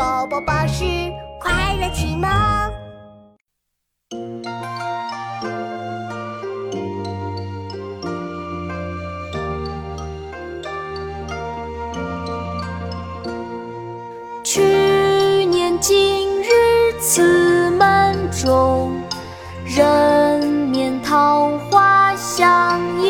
宝宝巴士快乐启蒙。去年今日此门中，人面桃花相映